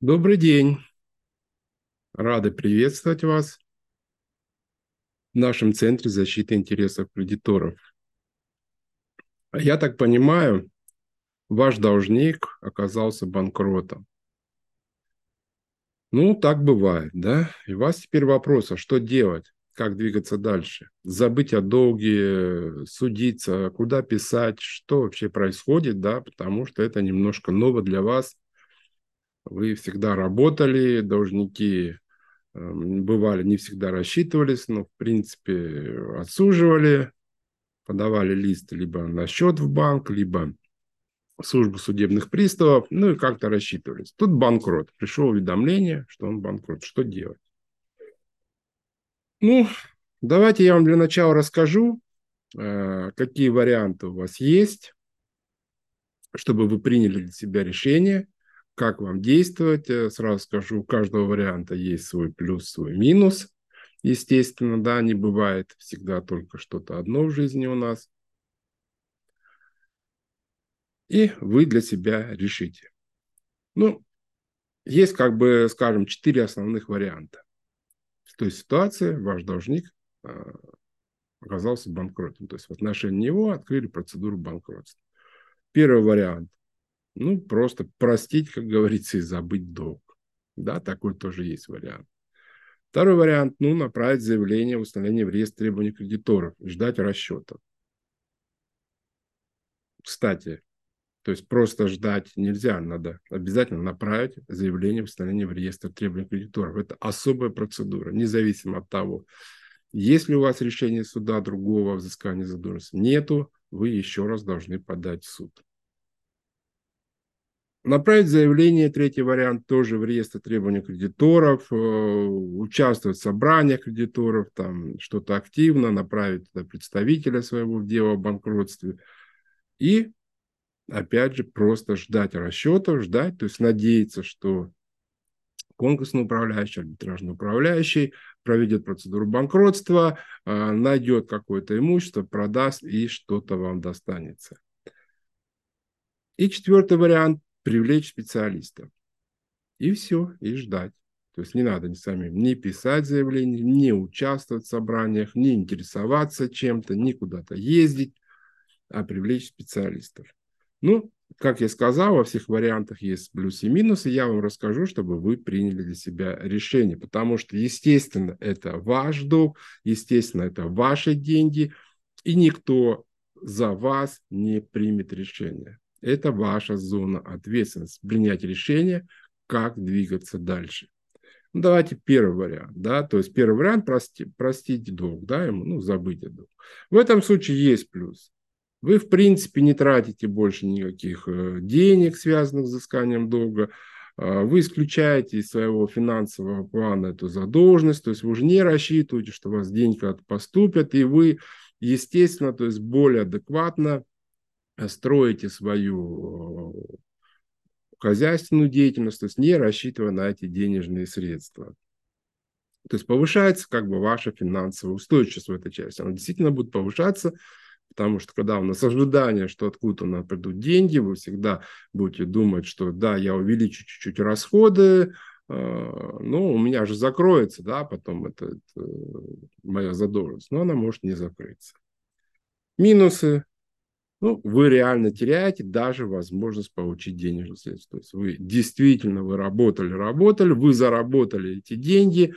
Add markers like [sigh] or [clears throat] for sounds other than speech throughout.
Добрый день. Рады приветствовать вас в нашем Центре защиты интересов кредиторов. Я так понимаю, ваш должник оказался банкротом. Ну, так бывает, да? И у вас теперь вопрос, а что делать? Как двигаться дальше? Забыть о долге, судиться, куда писать, что вообще происходит, да? Потому что это немножко ново для вас – вы всегда работали, должники эм, бывали, не всегда рассчитывались, но в принципе отсуживали, подавали лист либо на счет в банк, либо в службу судебных приставов, ну и как-то рассчитывались. Тут банкрот. Пришло уведомление, что он банкрот. Что делать? Ну, давайте я вам для начала расскажу, э, какие варианты у вас есть, чтобы вы приняли для себя решение – как вам действовать. Э, сразу скажу, у каждого варианта есть свой плюс, свой минус. Естественно, да, не бывает всегда только что-то одно в жизни у нас. И вы для себя решите. Ну, есть, как бы, скажем, четыре основных варианта. В той ситуации ваш должник э, оказался банкротом. То есть в отношении него открыли процедуру банкротства. Первый вариант ну, просто простить, как говорится, и забыть долг. Да, такой тоже есть вариант. Второй вариант, ну, направить заявление в установление в реестр требований кредиторов ждать расчета. Кстати, то есть просто ждать нельзя, надо обязательно направить заявление в установление в реестр требований кредиторов. Это особая процедура, независимо от того, есть ли у вас решение суда другого взыскания задолженности. Нету, вы еще раз должны подать в суд. Направить заявление, третий вариант, тоже в реестр требований кредиторов, э, участвовать в собраниях кредиторов, там что-то активно, направить туда представителя своего в дело о банкротстве. И, опять же, просто ждать расчетов, ждать, то есть надеяться, что конкурсный управляющий, арбитражный управляющий проведет процедуру банкротства, э, найдет какое-то имущество, продаст и что-то вам достанется. И четвертый вариант привлечь специалиста. И все, и ждать. То есть не надо ни самим не писать заявление, не участвовать в собраниях, не интересоваться чем-то, не куда-то ездить, а привлечь специалистов. Ну, как я сказал, во всех вариантах есть плюсы и минусы. Я вам расскажу, чтобы вы приняли для себя решение. Потому что, естественно, это ваш долг, естественно, это ваши деньги, и никто за вас не примет решение. Это ваша зона ответственности. Принять решение, как двигаться дальше. Ну, давайте первый вариант, да, то есть первый вариант прости, простить долг, да, ему, ну, забыть о долг. В этом случае есть плюс. Вы, в принципе, не тратите больше никаких э, денег, связанных с взысканием долга, а, вы исключаете из своего финансового плана эту задолженность, то есть вы уже не рассчитываете, что у вас деньги поступят, и вы, естественно, то есть более адекватно строите свою э, хозяйственную деятельность, то есть не рассчитывая на эти денежные средства. То есть повышается как бы ваша финансовая устойчивость в этой части. Она действительно будет повышаться, потому что когда у нас ожидание, что откуда у нас придут деньги, вы всегда будете думать, что да, я увеличу чуть-чуть расходы, э, но у меня же закроется, да, потом это, это моя задолженность, но она может не закрыться. Минусы ну, вы реально теряете даже возможность получить денежные средства. То есть вы действительно вы работали, работали, вы заработали эти деньги,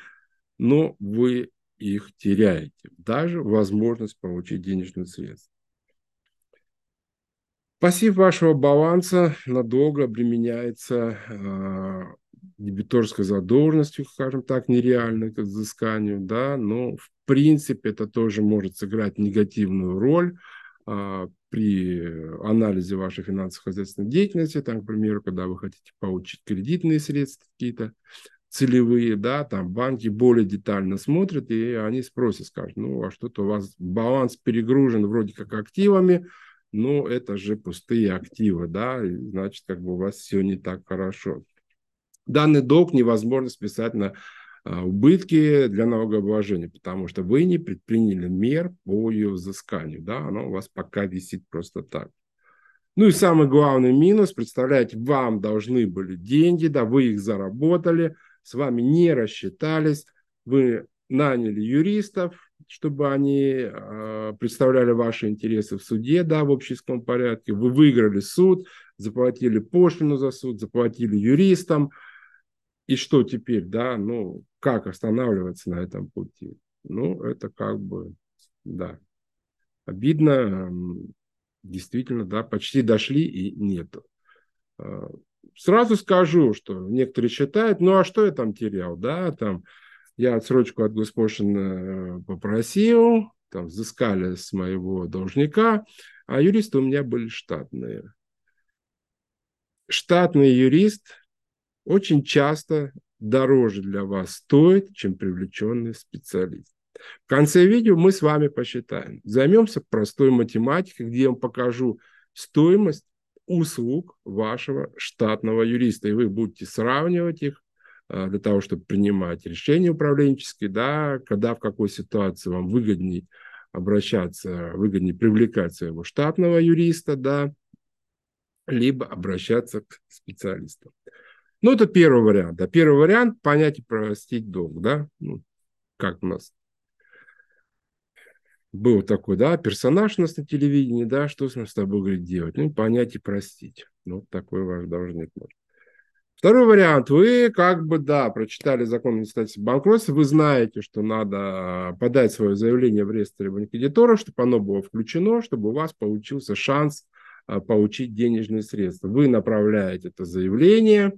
но вы их теряете. Даже возможность получить денежные средства. Пассив вашего баланса надолго обременяется э, дебиторской задолженностью, скажем так, нереальной к взысканию, да, но в принципе это тоже может сыграть негативную роль при анализе вашей финансово-хозяйственной деятельности, там, к примеру, когда вы хотите получить кредитные средства какие-то целевые, да, там банки более детально смотрят, и они спросят, скажут, ну, а что-то у вас баланс перегружен вроде как активами, но это же пустые активы, да, и значит, как бы у вас все не так хорошо. Данный долг невозможно списать на а, убытки для налогообложения, потому что вы не предприняли мер по ее взысканию, да, оно у вас пока висит просто так. Ну и самый главный минус, представляете, вам должны были деньги, да, вы их заработали, с вами не рассчитались, вы наняли юристов, чтобы они э, представляли ваши интересы в суде, да, в общественном порядке, вы выиграли суд, заплатили пошлину за суд, заплатили юристам, и что теперь, да, ну, как останавливаться на этом пути? Ну, это как бы, да, обидно, действительно, да, почти дошли и нету. А, сразу скажу, что некоторые считают, ну а что я там терял, да, там я отсрочку от госпошлины э, попросил, там взыскали с моего должника, а юристы у меня были штатные. Штатный юрист очень часто дороже для вас стоит, чем привлеченный специалист. В конце видео мы с вами посчитаем. Займемся простой математикой, где я вам покажу стоимость услуг вашего штатного юриста. И вы будете сравнивать их а, для того, чтобы принимать решения управленческие, да, когда в какой ситуации вам выгоднее обращаться, выгоднее привлекать своего штатного юриста, да, либо обращаться к специалистам. Ну, это первый вариант. Да. Первый вариант – понять и простить долг. Да? Ну, как у нас был такой, да, персонаж у нас на телевидении, да, что с ним с тобой говорит делать? Ну, понять и простить. Ну, такой ваш должник. Второй вариант. Вы как бы, да, прочитали закон инициативе банкротства, вы знаете, что надо подать свое заявление в реестр кредитора, чтобы оно было включено, чтобы у вас получился шанс а, получить денежные средства. Вы направляете это заявление,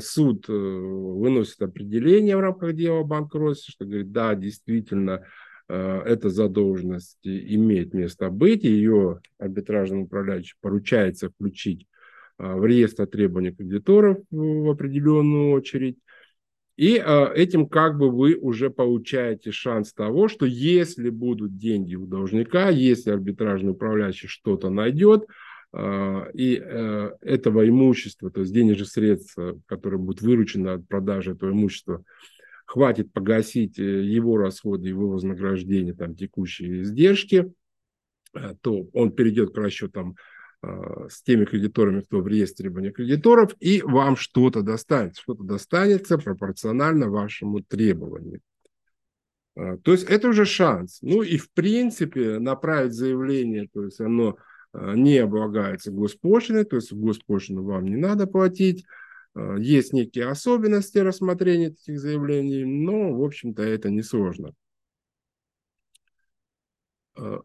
суд э, выносит определение в рамках дела о банкротстве, что говорит, да, действительно, Э, эта задолженность имеет место быть, ее арбитражному управляющему поручается включить э, в реестр требований кредиторов в определенную очередь. И э, этим как бы вы уже получаете шанс того, что если будут деньги у должника, если арбитражный управляющий что-то найдет, и этого имущества, то есть денежных средств, которые будут выручены от продажи этого имущества, хватит погасить э, его расходы, его вознаграждение, там, текущие издержки, э, то он перейдет к расчетам э, с теми кредиторами, кто в реестре требований кредиторов, и вам что-то достанется. Что-то достанется пропорционально вашему требованию. То есть это уже шанс. Ну и в принципе направить заявление, то есть оно не облагается госпошлиной, то есть госпошлину вам не надо платить, Э, есть некие особенности рассмотрения таких заявлений, но, в общем-то, это несложно. Э,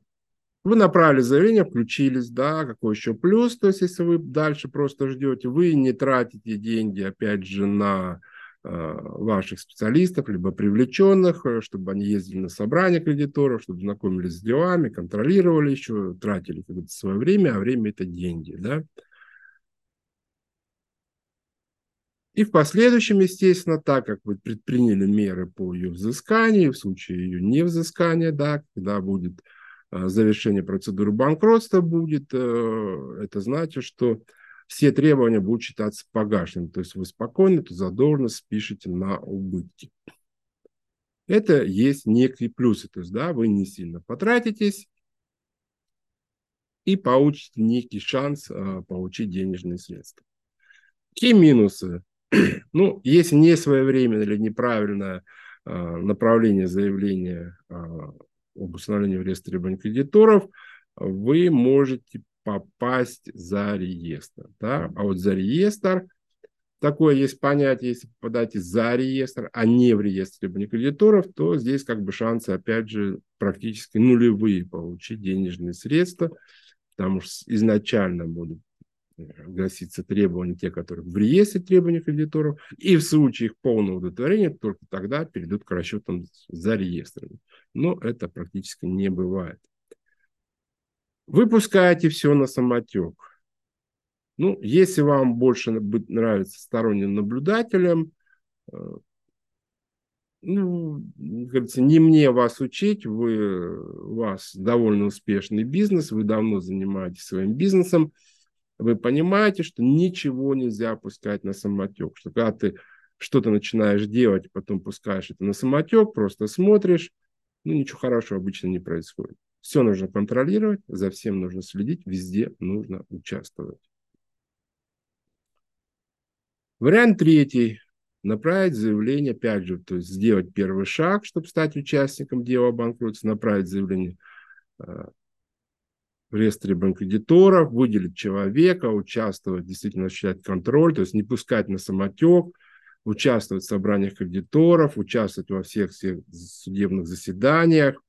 вы направили заявление, включились, да, какой еще плюс, то есть если вы дальше просто ждете, вы не тратите деньги, опять же, на э, ваших специалистов, либо привлеченных, чтобы они ездили на собрания кредиторов, чтобы знакомились с делами, контролировали еще, тратили свое время, а время это деньги, да. И в последующем, естественно, так как вы предприняли меры по ее взысканию, в случае ее невзыскания, да, когда будет э, завершение процедуры банкротства будет, э, это значит, что все требования будут считаться погашенными. То есть вы спокойно эту задолженность спишете на убытки. Это есть некий плюсы. То есть, да, вы не сильно потратитесь и получите некий шанс э, получить денежные средства. Какие минусы? [clears throat] Ну, если не своевременное или неправильное а, направление заявления а, об установлении в реестре требований кредиторов, вы можете попасть за реестр. Да? А вот за реестр, такое есть понятие, если попадаете за реестр, а не в реестр требований кредиторов, то здесь как бы шансы, опять же, практически нулевые получить денежные средства, потому что изначально будут гласится требования, те, которые в реестре требований кредиторов, и в случае их полного удовлетворения только тогда перейдут к расчетам за реестрами. Но это практически не бывает. Вы пускаете все на самотек. Ну, если вам больше нравится сторонним наблюдателем, э, ну, говорится, не мне вас учить, вы, у вас довольно успешный бизнес, вы давно занимаетесь своим бизнесом, вы понимаете, что ничего нельзя пускать на самотек. Что когда ты что-то начинаешь делать, потом пускаешь это на самотек, просто смотришь, ну ничего хорошего обычно не происходит. Все нужно контролировать, за всем нужно следить, везде нужно участвовать. Вариант третий. Направить заявление, опять же, то есть сделать первый шаг, чтобы стать участником дела о банкротстве, направить заявление э, в реестре банкредиторов, выделить человека, участвовать, действительно осуществлять контроль, то есть не пускать на самотек, участвовать в собраниях кредиторов, участвовать во всех, всех судебных заседаниях.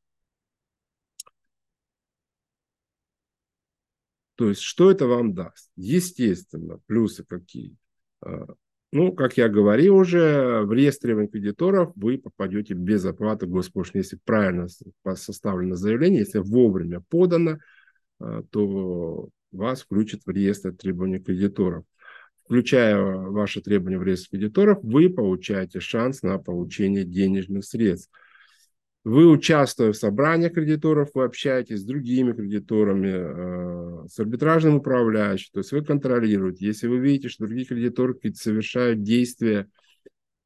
То есть что это вам даст? Естественно, плюсы какие? А, ну, как я говорил уже, в реестре кредиторов вы попадете без оплаты госпошлины. Если правильно составлено заявление, если вовремя подано, а, то вас включат в реестр требований кредиторов. Включая ваши требования в реестр кредиторов, вы получаете шанс на получение денежных средств. Вы, участвуя в собраниях кредиторов, вы общаетесь с другими кредиторами, э, с арбитражным управляющим, то есть вы контролируете. Если вы видите, что другие кредиторы совершают действия,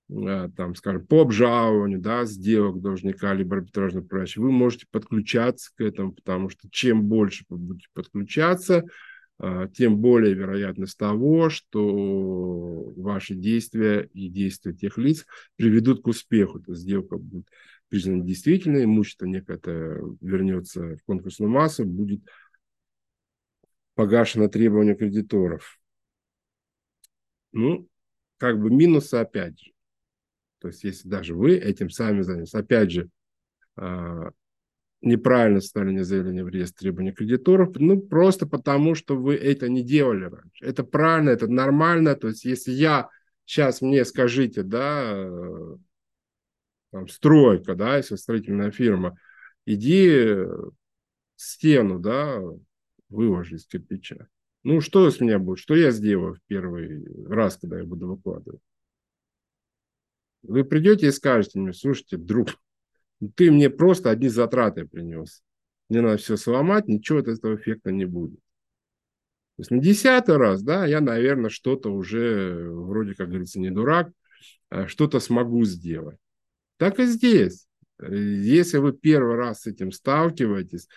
э, там, скажем, по обжалованию да, сделок должника либо арбитражного управляющего, вы можете подключаться к этому, потому что чем больше вы будете подключаться, э, тем более вероятность того, что ваши действия и действия тех лиц приведут к успеху. Есть сделка будет признано действительно, имущество некое вернется в конкурсную массу, будет погашено требования кредиторов. Ну, как бы минусы опять же. То есть, если даже вы этим сами занялись, опять же, а, неправильно составление заявления в реестр требований кредиторов, ну, просто потому, что вы это не делали раньше. Это правильно, это нормально. То есть, если я сейчас мне скажите, да, там, стройка, да, если строительная фирма, иди стену, да, выложи из кирпича. Ну, что с меня будет? Что я сделаю в первый раз, когда я буду выкладывать? Вы придете и скажете мне, слушайте, друг, ты мне просто одни затраты принес. Мне надо все сломать, ничего от этого эффекта не будет. То есть на десятый раз, да, я, наверное, что-то уже, вроде как говорится, не дурак, а что-то смогу сделать. Так и здесь. Если вы первый раз с этим сталкиваетесь,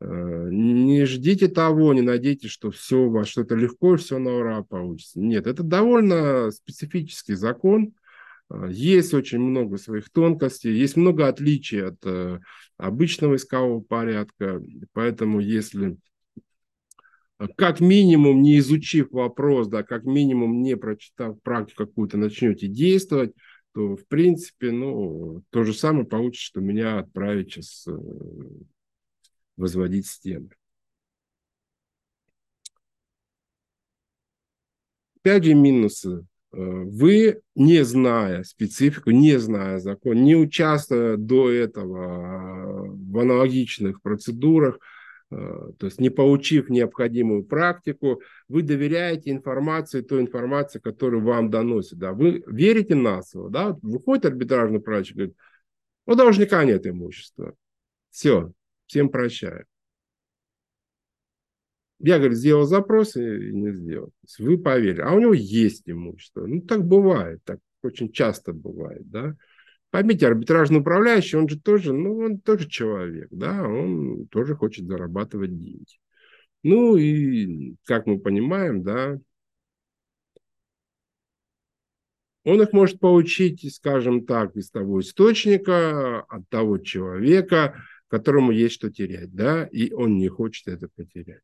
э, не ждите того, не надейтесь, что все у вас что-то легко все на ура получится. Нет, это довольно специфический закон. Э, есть очень много своих тонкостей, есть много отличий от э, обычного искового порядка. Поэтому если как минимум не изучив вопрос, да, как минимум не прочитав практику какую-то, начнете действовать, то, в принципе, ну, то же самое получится, что меня отправить сейчас э, возводить стены. Опять же минусы. Э, вы, не зная специфику, не зная закон, не участвуя до этого в аналогичных процедурах, то есть не получив необходимую практику, вы доверяете информации, той информации, которую вам доносят. Да? Вы верите на слово. Да? Выходит арбитражный управляющий, говорит, у должника нет имущества. Все, всем прощаю. Я, говорю, сделал запрос и не сделал. Вы поверили. А у него есть имущество. Ну, так бывает, так очень часто бывает, да. Поймите, арбитражный управляющий, он же тоже, ну, он тоже человек, да, он тоже хочет зарабатывать деньги. Ну и, как мы понимаем, да, он их может получить, скажем так, из того источника, от того человека, которому есть что терять, да, и он не хочет это потерять.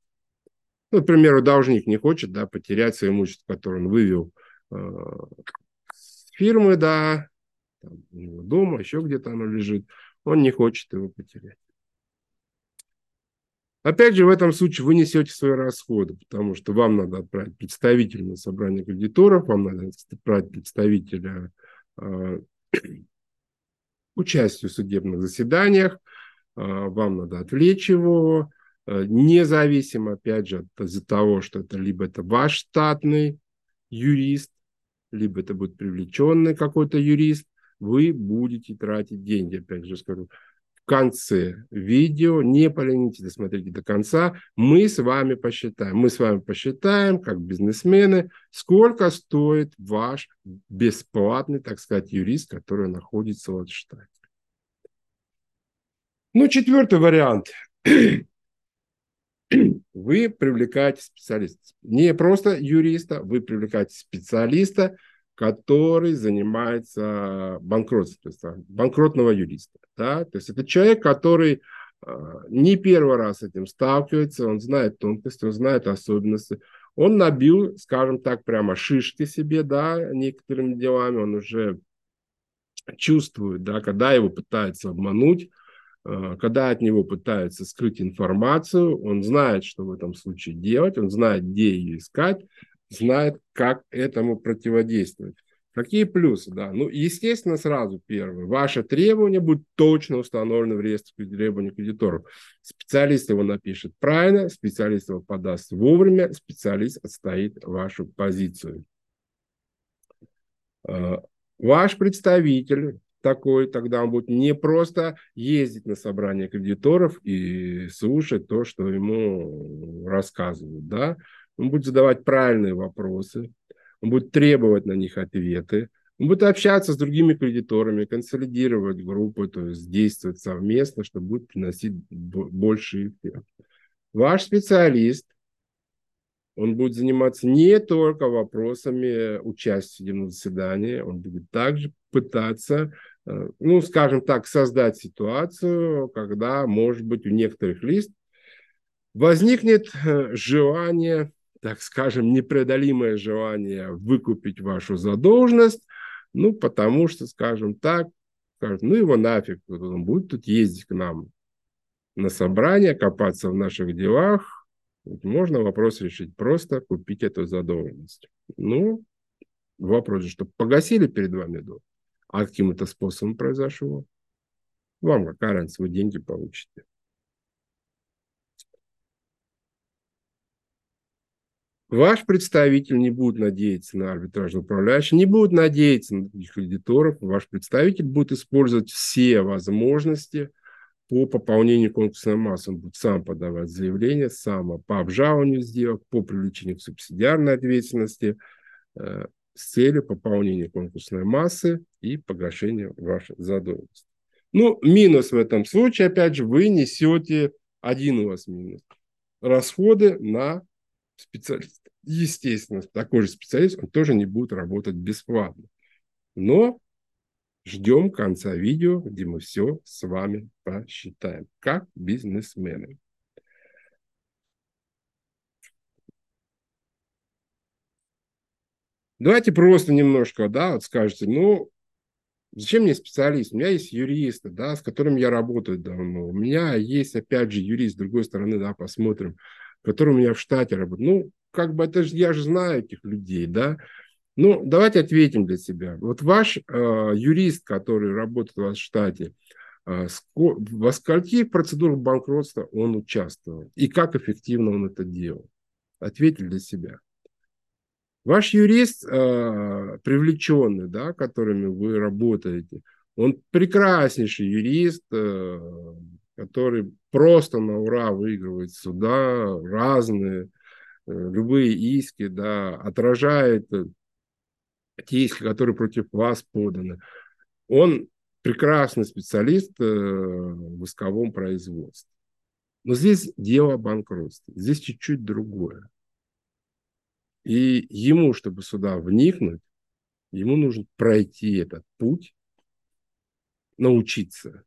Ну, к примеру, должник не хочет, да, потерять свое имущество, которое он вывел э, с фирмы, да, там, у него дома, еще где-то оно лежит, он не хочет его потерять. Опять же, в этом случае вы несете свои расходы, потому что вам надо отправить представителя на собрание кредиторов, вам надо отправить представителя э, [clears throat] участию в судебных заседаниях, э, вам надо отвлечь его, э, независимо, опять же, из-за того, что это либо это ваш штатный юрист, либо это будет привлеченный какой-то юрист, вы будете тратить деньги, опять же скажу. В конце видео, не поленитесь, досмотрите до конца, мы с вами посчитаем. Мы с вами посчитаем, как бизнесмены, сколько стоит ваш бесплатный, так сказать, юрист, который находится в штате. Ну, четвертый вариант. вы привлекаете специалиста. Не просто юриста, вы привлекаете специалиста, который занимается банкротством, банкротного юриста. Да? То есть это человек, который а, не первый раз с этим сталкивается, он знает тонкости, он знает особенности. Он набил, скажем так, прямо шишки себе, да, некоторыми делами, он уже чувствует, да, когда его пытаются обмануть, а, когда от него пытаются скрыть информацию, он знает, что в этом случае делать, он знает, где ее искать, знает, как этому противодействовать. Какие плюсы? Да? Ну, естественно, сразу первое. Ваше требование будет точно установлено в реестре требований кредиторов. Специалист его напишет правильно, специалист его подаст вовремя, специалист отстоит вашу позицию. А, ваш представитель такой, тогда он будет не просто ездить на собрание кредиторов и слушать то, что ему рассказывают, да, он будет задавать правильные вопросы, он будет требовать на них ответы, он будет общаться с другими кредиторами, консолидировать группы, то есть действовать совместно, что будет приносить больший эффект. Ваш специалист, он будет заниматься не только вопросами участия в судебном заседании, он будет также пытаться, э, ну, скажем так, создать ситуацию, когда, может быть, у некоторых лист возникнет э, желание так скажем, непреодолимое желание выкупить вашу задолженность, ну, потому что, скажем так, скажут, ну его нафиг, он будет тут ездить к нам на собрание, копаться в наших делах, можно вопрос решить просто, купить эту задолженность. Ну, вопрос же, что погасили перед вами долг, а каким это способом произошло? Вам какая разница, вы деньги получите. Ваш представитель не будет надеяться на арбитражный управляющий, не будет надеяться на других кредиторов. Ваш представитель будет использовать все возможности по пополнению конкурсной массы. Он будет сам подавать заявление, сам по обжалованию сделок, по привлечению к субсидиарной ответственности э, с целью пополнения конкурсной массы и погашения вашей задолженности. Ну, минус в этом случае, опять же, вы несете, один у вас минус, расходы на специалист. Естественно, такой же специалист, он тоже не будет работать бесплатно. Но ждем конца видео, где мы все с вами посчитаем, как бизнесмены. Давайте просто немножко, да, вот скажете, ну, зачем мне специалист? У меня есть юристы, да, с которыми я работаю давно. У меня есть, опять же, юрист, с другой стороны, да, посмотрим, который у меня в штате работает. Ну, как бы это же, я же знаю этих людей, да. Ну, давайте ответим для себя. Вот ваш э, юрист, который работает в штате, э, ско, во скольких процедурах банкротства он участвовал? И как эффективно он это делал? Ответьте для себя. Ваш юрист, э, привлеченный, да, которыми вы работаете, он прекраснейший юрист, э, который просто на ура выигрывает суда разные, любые иски, да, отражает э, те иски, которые против вас поданы. Он прекрасный специалист э, в исковом производстве. Но здесь дело банкротства, здесь чуть-чуть другое. И ему, чтобы сюда вникнуть, ему нужно пройти этот путь, научиться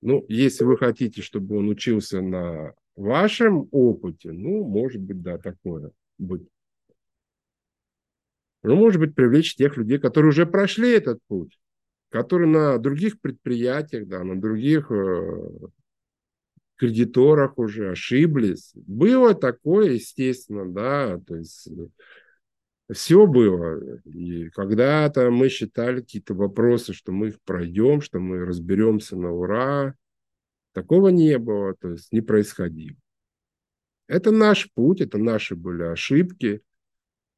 ну, если вы хотите, чтобы он учился на вашем опыте, ну, может быть, да, такое быть. Ну, может быть, привлечь тех людей, которые уже прошли этот путь, которые на других предприятиях, да, на других э, кредиторах уже ошиблись. Было такое, естественно, да, то есть все было. И когда-то мы считали какие-то вопросы, что мы их пройдем, что мы разберемся на ура. Такого не было, то есть не происходило. Это наш путь, это наши были ошибки.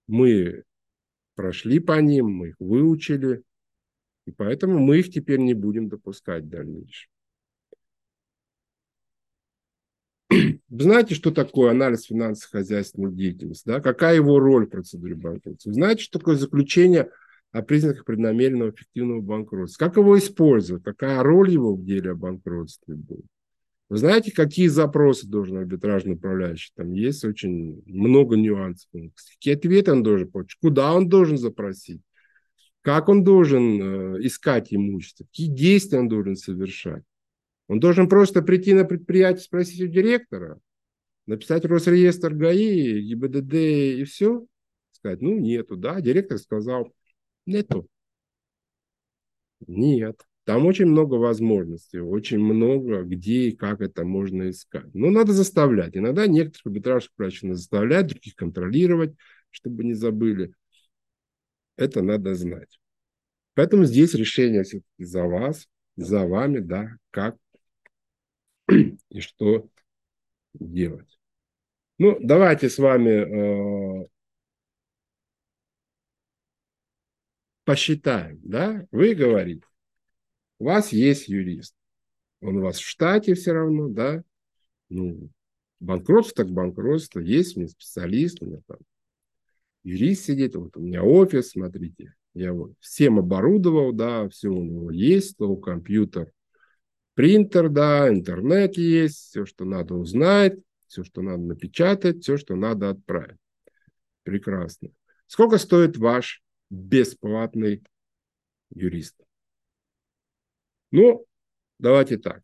Мы прошли по ним, мы их выучили, и поэтому мы их теперь не будем допускать в дальнейшем. Вы знаете, что такое анализ финансово-хозяйственной деятельности? Да? Какая его роль в процедуре банкротства? Вы знаете, что такое заключение о признаках преднамеренного эффективного банкротства? Как его использовать? Какая роль его в деле о банкротстве будет? Вы знаете, какие запросы должен арбитражный управляющий? Там есть очень много нюансов. Какие ответы он должен получить? Куда он должен запросить? Как он должен э, искать имущество? Какие действия он должен совершать? Он должен просто прийти на предприятие, спросить у директора, написать Росреестр ГАИ, ГИБДД и все? Сказать, ну, нету, да? Директор сказал, нету. Нет. Там очень много возможностей, очень много где и как это можно искать. Но надо заставлять. Иногда некоторых арбитражных прачек заставлять, других контролировать, чтобы не забыли. Это надо знать. Поэтому здесь решение все-таки за вас, за вами, да, как и что делать. Ну, давайте с вами э, посчитаем, да? Вы говорите, у вас есть юрист. Он у вас в штате все равно, да? Ну, банкротство так банкротство. Есть у меня специалист, у меня там юрист сидит, вот у меня офис, смотрите. Я вот всем оборудовал, да, все у него есть, то компьютер, принтер, да, интернет есть, все, что надо узнать, все, что надо напечатать, все, что надо отправить. Прекрасно. Сколько стоит ваш бесплатный юрист? Ну, давайте так.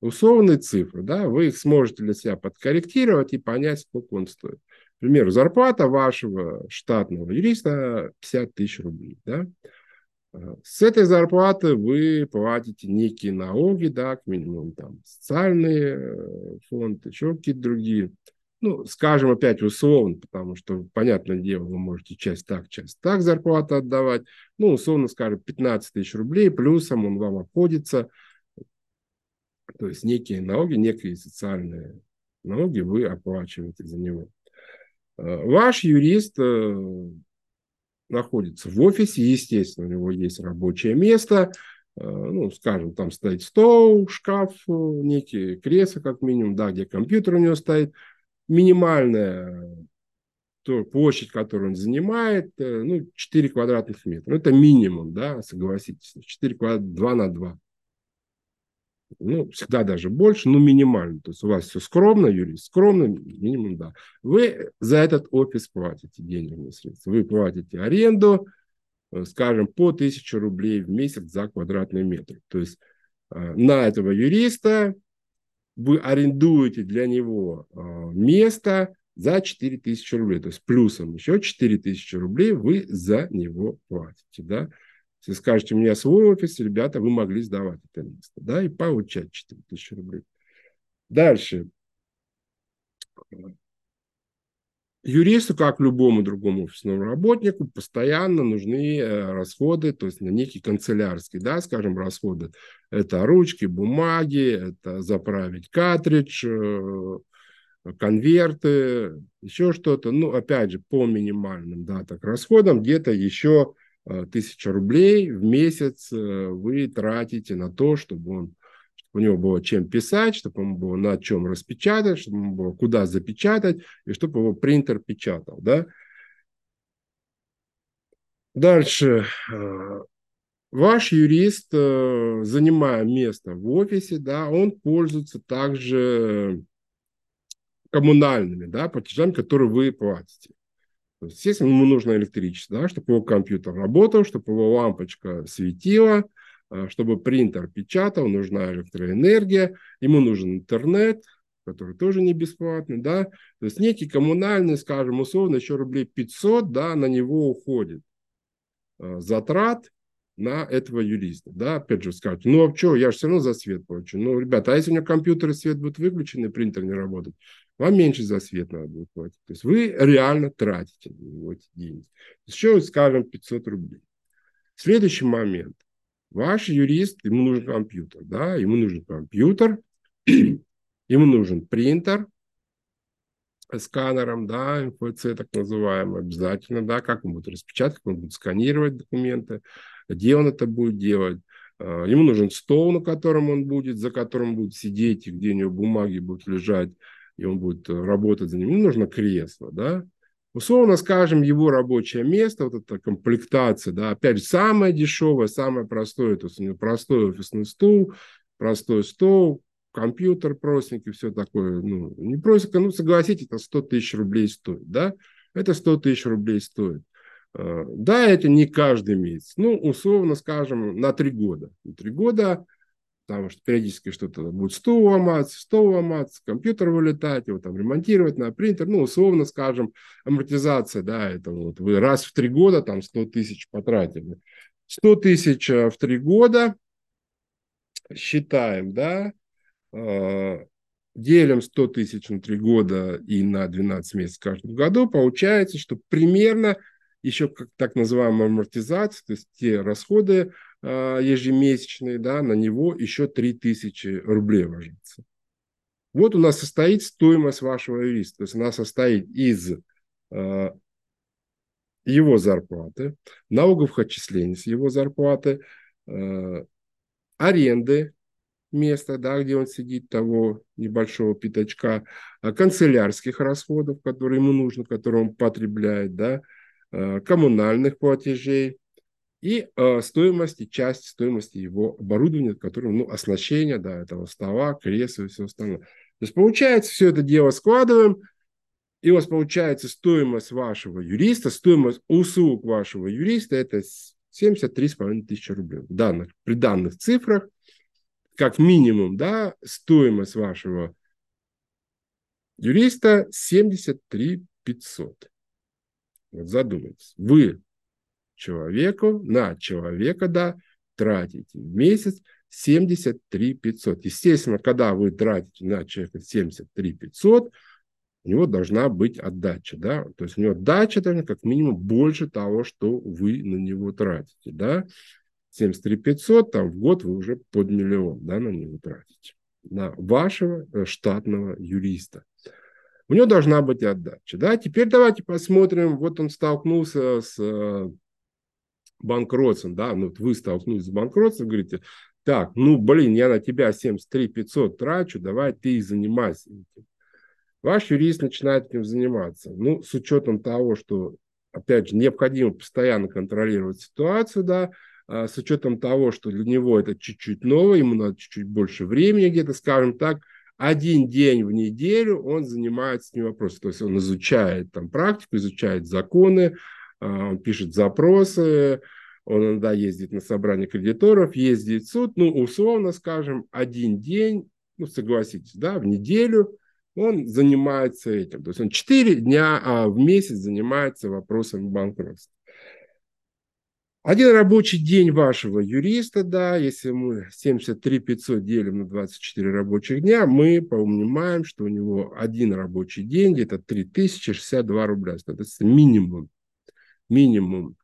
Условные цифры, да, вы их сможете для себя подкорректировать и понять, сколько он стоит. К примеру, зарплата вашего штатного юриста 50 тысяч рублей, да. С этой зарплаты вы платите некие налоги, да, к минимуму там социальные э, фонды, еще какие-то другие ну, скажем опять условно, потому что, понятное дело, вы можете часть так, часть так зарплату отдавать, ну, условно скажем, 15 тысяч рублей, плюсом он вам обходится, то есть некие налоги, некие социальные налоги вы оплачиваете за него. Э, ваш юрист э, находится в офисе, естественно, у него есть рабочее место, э, ну, скажем, там стоит стол, шкаф, некие кресла, как минимум, да, где компьютер у него стоит, минимальная площадь, которую он занимает, э, ну, 4 квадратных метра. Ну, это минимум, да, согласитесь. 4 квадрат, 2 на 2. Ну, всегда даже больше, но минимально. То есть у вас все скромно, юрист, скромно, минимум, да. Вы за этот офис платите денежные средства. Вы платите аренду, э, скажем, по 1000 рублей в месяц за квадратный метр. То есть э, на этого юриста вы арендуете для него а, место за 4000 рублей. То есть плюсом еще 4000 рублей вы за него платите. Да? Если скажете, у меня свой офис, ребята, вы могли сдавать это место. Да, и получать 4000 рублей. Дальше. Юристу, как любому другому офисному работнику, постоянно нужны э, расходы, то есть на некие канцелярские, да, скажем, расходы. Это ручки, бумаги, это заправить картридж, э, конверты, еще что-то. Ну, опять же, по минимальным да, так, расходам где-то еще э, тысяча рублей в месяц вы тратите на то, чтобы он у него было чем писать, чтобы ему было на чем распечатать, чтобы ему было куда запечатать, и чтобы его принтер печатал. Да? Дальше. Э, ваш юрист, э, занимая место в офисе, да, он пользуется также коммунальными да, платежами, которые вы платите. естественно, ему нужно электричество, да, чтобы его компьютер работал, чтобы его лампочка светила, чтобы принтер печатал, нужна электроэнергия, ему нужен интернет, который тоже не бесплатный, да, то есть некий коммунальный, скажем, условно, еще рублей 500, да, на него уходит а, затрат на этого юриста, да, опять же скажут, ну, а что, я же все равно за свет плачу, ну, ребята, а если у меня компьютер и свет будет выключен, и принтер не работает, вам меньше за свет надо будет платить, то есть вы реально тратите на него эти деньги, еще, скажем, 500 рублей. Следующий момент, Ваш юрист, ему нужен компьютер, да, ему нужен компьютер, [clears throat] ему нужен принтер, сканером, да, МФЦ так называемый, обязательно, да, как он будет распечатать, как он будет сканировать документы, где он это будет делать. А, ему нужен стол, на котором он будет, за которым будет сидеть, и где у него бумаги будут лежать, и он будет э, работать за ним. Ему нужно кресло, да. Условно скажем, его рабочее место, вот эта комплектация, да, опять же, самое дешевое, самое простое, то есть у него простой офисный стул, простой стол, компьютер простенький, все такое, ну, не простенько, ну, согласитесь, это 100 тысяч рублей стоит, да, это 100 тысяч рублей стоит. А, да, это не каждый месяц, ну, условно скажем, на три года. На три года, потому что периодически что-то будет 100 ломаться, 100 ломаться, компьютер вылетать, его там ремонтировать на принтер, ну, условно скажем, амортизация, да, это вот вы раз в три года там 100 тысяч потратили. 100 тысяч э, в три года, считаем, да, э, делим 100 тысяч на 3 года и на 12 месяцев в году, получается, что примерно еще как так называемая амортизация, то есть те расходы э, ежемесячные, да, на него еще 3000 рублей ложится. Вот у нас состоит стоимость вашего юриста. То есть она состоит из э, его зарплаты, налогов отчислений с его зарплаты, э, аренды места, да, где он сидит, того небольшого пятачка, а канцелярских расходов, которые ему нужно, которые он потребляет, да, а, коммунальных платежей и э, стоимости, часть стоимости его оборудования, которое, ну, оснащение, да, этого стола, кресла и все остальное. То есть получается, все это дело складываем, и у вас получается стоимость вашего юриста, стоимость услуг вашего юриста, это 73,5 тысячи рублей. В данных, при данных цифрах, как минимум, да, стоимость вашего юриста 73 500. Вот задумайтесь. Вы человеку, на человека, да, тратите в месяц 73 500. Естественно, когда вы тратите на человека 73 500, у него должна быть отдача, да, то есть у него отдача должна как минимум больше того, что вы на него тратите, да, 73 500, там в год вы уже под миллион, да, на него тратите, на вашего э, штатного юриста. У него должна быть отдача, да, теперь давайте посмотрим, вот он столкнулся с э, банкротством, да, ну, вот вы столкнулись с банкротством, говорите, так, ну, блин, я на тебя 73 500 трачу, давай ты и занимайся этим ваш юрист начинает этим заниматься. Ну, с учетом того, что, опять же, необходимо постоянно контролировать ситуацию, да, а, с учетом того, что для него это чуть-чуть новое, ему надо чуть-чуть больше времени где-то, скажем так, один день в неделю он занимается этим вопросом. То есть он изучает там практику, изучает законы, он пишет запросы, он иногда ездит на собрание кредиторов, ездит в суд, ну, условно скажем, один день, ну, согласитесь, да, в неделю – он занимается этим. То есть он 4 дня а, в месяц занимается вопросом банкротства. Один рабочий день вашего юриста, да, если мы 73 500 делим на 24 рабочих дня, мы понимаем, что у него один рабочий день где-то 3062 рубля. Это минимум, минимум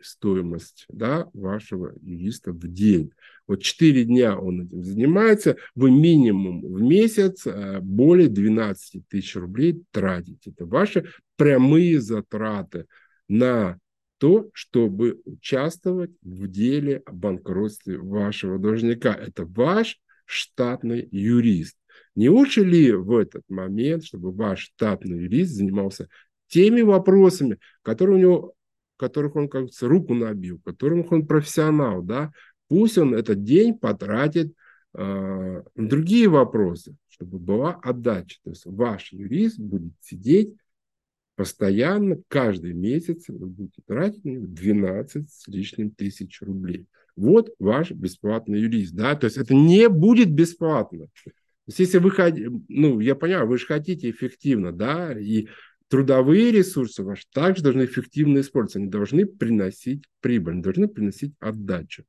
стоимость да, вашего юриста в день. Вот 4 дня он этим занимается, вы минимум в месяц э, более 12 тысяч рублей тратите. Это ваши прямые затраты на то, чтобы участвовать в деле о банкротстве вашего должника. Это ваш штатный юрист. Не лучше ли в этот момент, чтобы ваш штатный юрист занимался теми вопросами, которые у него которых он, как руку набил, которых он профессионал, да, пусть он этот день потратит э, на другие вопросы, чтобы была отдача. То есть ваш юрист будет сидеть постоянно, каждый месяц вы будете тратить 12 с лишним тысяч рублей. Вот ваш бесплатный юрист. Да? То есть это не будет бесплатно. То есть если вы ну, я понимаю, вы же хотите эффективно, да, и трудовые ресурсы ваши также должны эффективно использоваться. Они должны приносить прибыль, они должны приносить отдачу.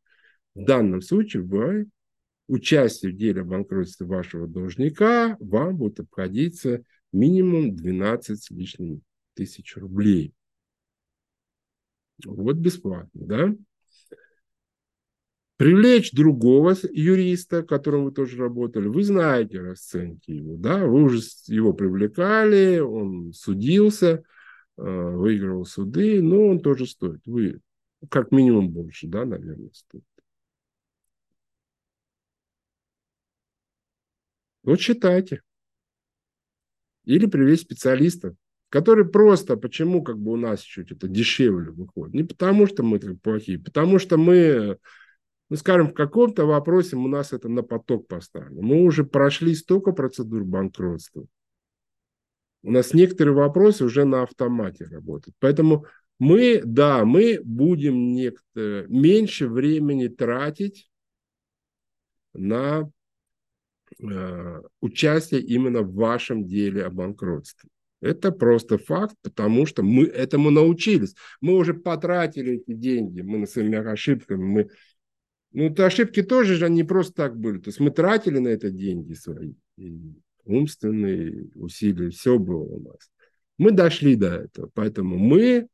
В данном случае в участии в деле банкротства вашего должника вам будет обходиться минимум 12 с лишним тысяч рублей. Вот бесплатно, да? Привлечь другого юриста, которым вы тоже работали, вы знаете расценки его, да, вы уже его привлекали, он судился, э, выигрывал суды, но он тоже стоит. Вы как минимум больше, да, наверное, стоит. Вот считайте. Или привлечь специалиста, который просто, почему как бы у нас чуть это дешевле выходит? Не потому, что мы плохие, потому что мы ну, скажем, в каком-то вопросе у нас это на поток поставлено. Мы уже прошли столько процедур банкротства. У нас некоторые вопросы уже на автомате работают. Поэтому мы, да, мы будем некто, меньше времени тратить на э, участие именно в вашем деле о банкротстве. Это просто факт, потому что мы этому научились. Мы уже потратили эти деньги, мы на своими ошибками, мы... Ну, это ошибки тоже же не просто так были. То есть мы тратили на это деньги свои, и умственные усилия, все было у нас. Мы дошли до этого, поэтому мы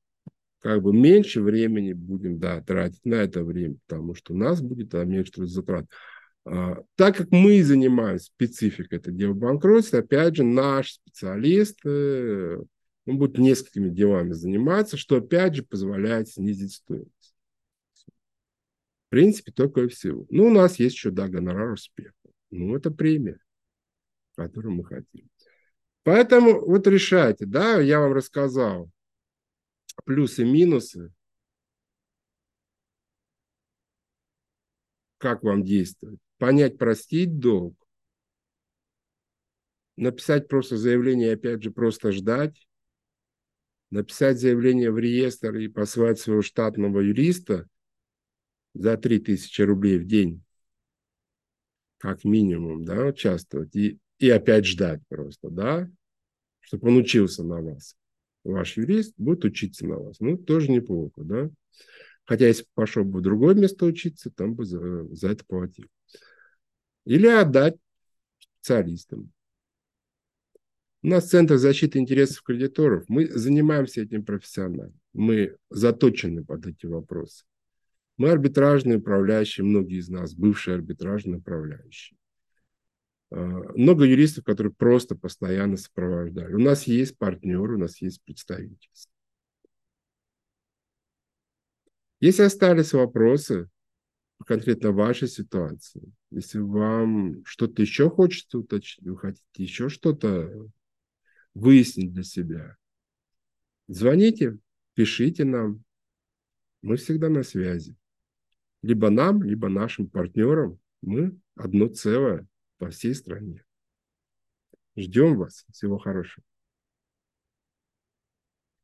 как бы меньше времени будем да, тратить на это время, потому что у нас будет да, меньше затрат. А, так как мы занимаемся спецификой это дело банкротства, опять же, наш специалист э, он будет несколькими делами заниматься, что опять же позволяет снизить стоимость. Принципе, только и всего. Ну, у нас есть еще, да, гонорар успеха. Ну, это премия, которую мы хотим. Поэтому вот решайте, да, я вам рассказал плюсы и минусы как вам действовать. Понять, простить долг. Написать просто заявление, опять же, просто ждать. Написать заявление в реестр и послать своего штатного юриста за 3000 рублей в день. Как минимум, да, участвовать. И, и опять ждать просто, да, чтобы он учился на вас. Ваш юрист будет учиться на вас. Ну, тоже неплохо, да. Хотя если пошел бы в другое место учиться, там бы за, за это платил. Или отдать специалистам. У нас Центр защиты интересов кредиторов. Мы занимаемся этим профессионально. Мы заточены под эти вопросы. Мы арбитражные управляющие, многие из нас бывшие арбитражные управляющие. А, много юристов, которые просто постоянно сопровождали. У нас есть партнеры, у нас есть представительство. Если остались вопросы конкретно вашей ситуации, если вам что-то еще хочется уточнить, вы хотите еще что-то выяснить для себя, звоните, пишите нам. Мы всегда на связи. Либо нам, либо нашим партнерам. Мы одно целое по всей стране. Ждем вас. Всего хорошего.